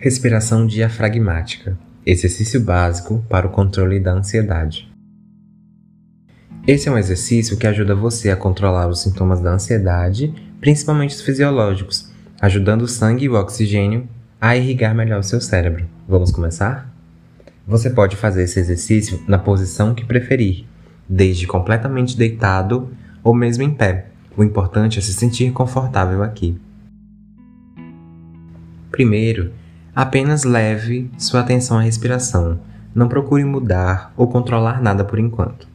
Respiração diafragmática exercício básico para o controle da ansiedade. Esse é um exercício que ajuda você a controlar os sintomas da ansiedade, principalmente os fisiológicos, ajudando o sangue e o oxigênio a irrigar melhor o seu cérebro. Vamos começar? Você pode fazer esse exercício na posição que preferir, desde completamente deitado ou mesmo em pé. O importante é se sentir confortável aqui. Primeiro, apenas leve sua atenção à respiração. Não procure mudar ou controlar nada por enquanto.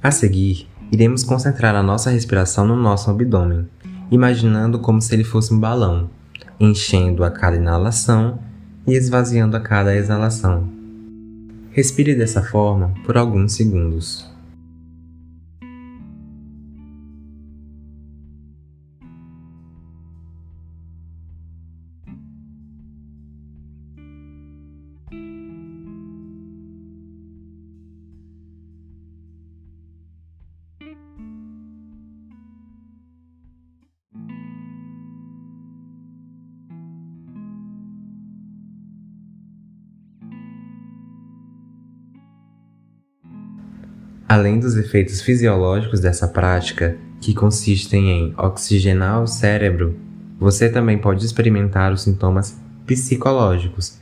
A seguir, iremos concentrar a nossa respiração no nosso abdômen, imaginando como se ele fosse um balão, enchendo a cada inalação e esvaziando a cada exalação. Respire dessa forma por alguns segundos. Além dos efeitos fisiológicos dessa prática, que consistem em oxigenar o cérebro, você também pode experimentar os sintomas psicológicos,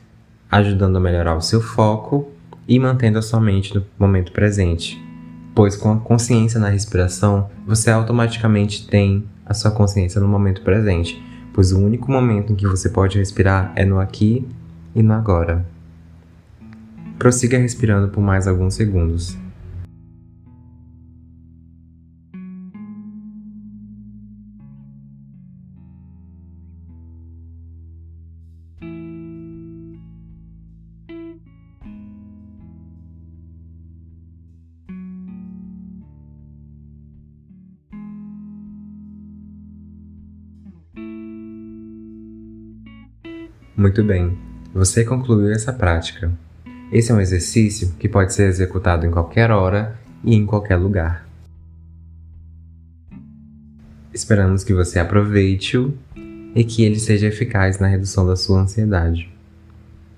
ajudando a melhorar o seu foco e mantendo a sua mente no momento presente. Pois com a consciência na respiração, você automaticamente tem a sua consciência no momento presente, pois o único momento em que você pode respirar é no aqui e no agora. Prossiga respirando por mais alguns segundos. Muito bem, você concluiu essa prática. Esse é um exercício que pode ser executado em qualquer hora e em qualquer lugar. Esperamos que você aproveite-o e que ele seja eficaz na redução da sua ansiedade.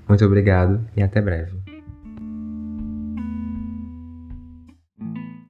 Muito obrigado e até breve.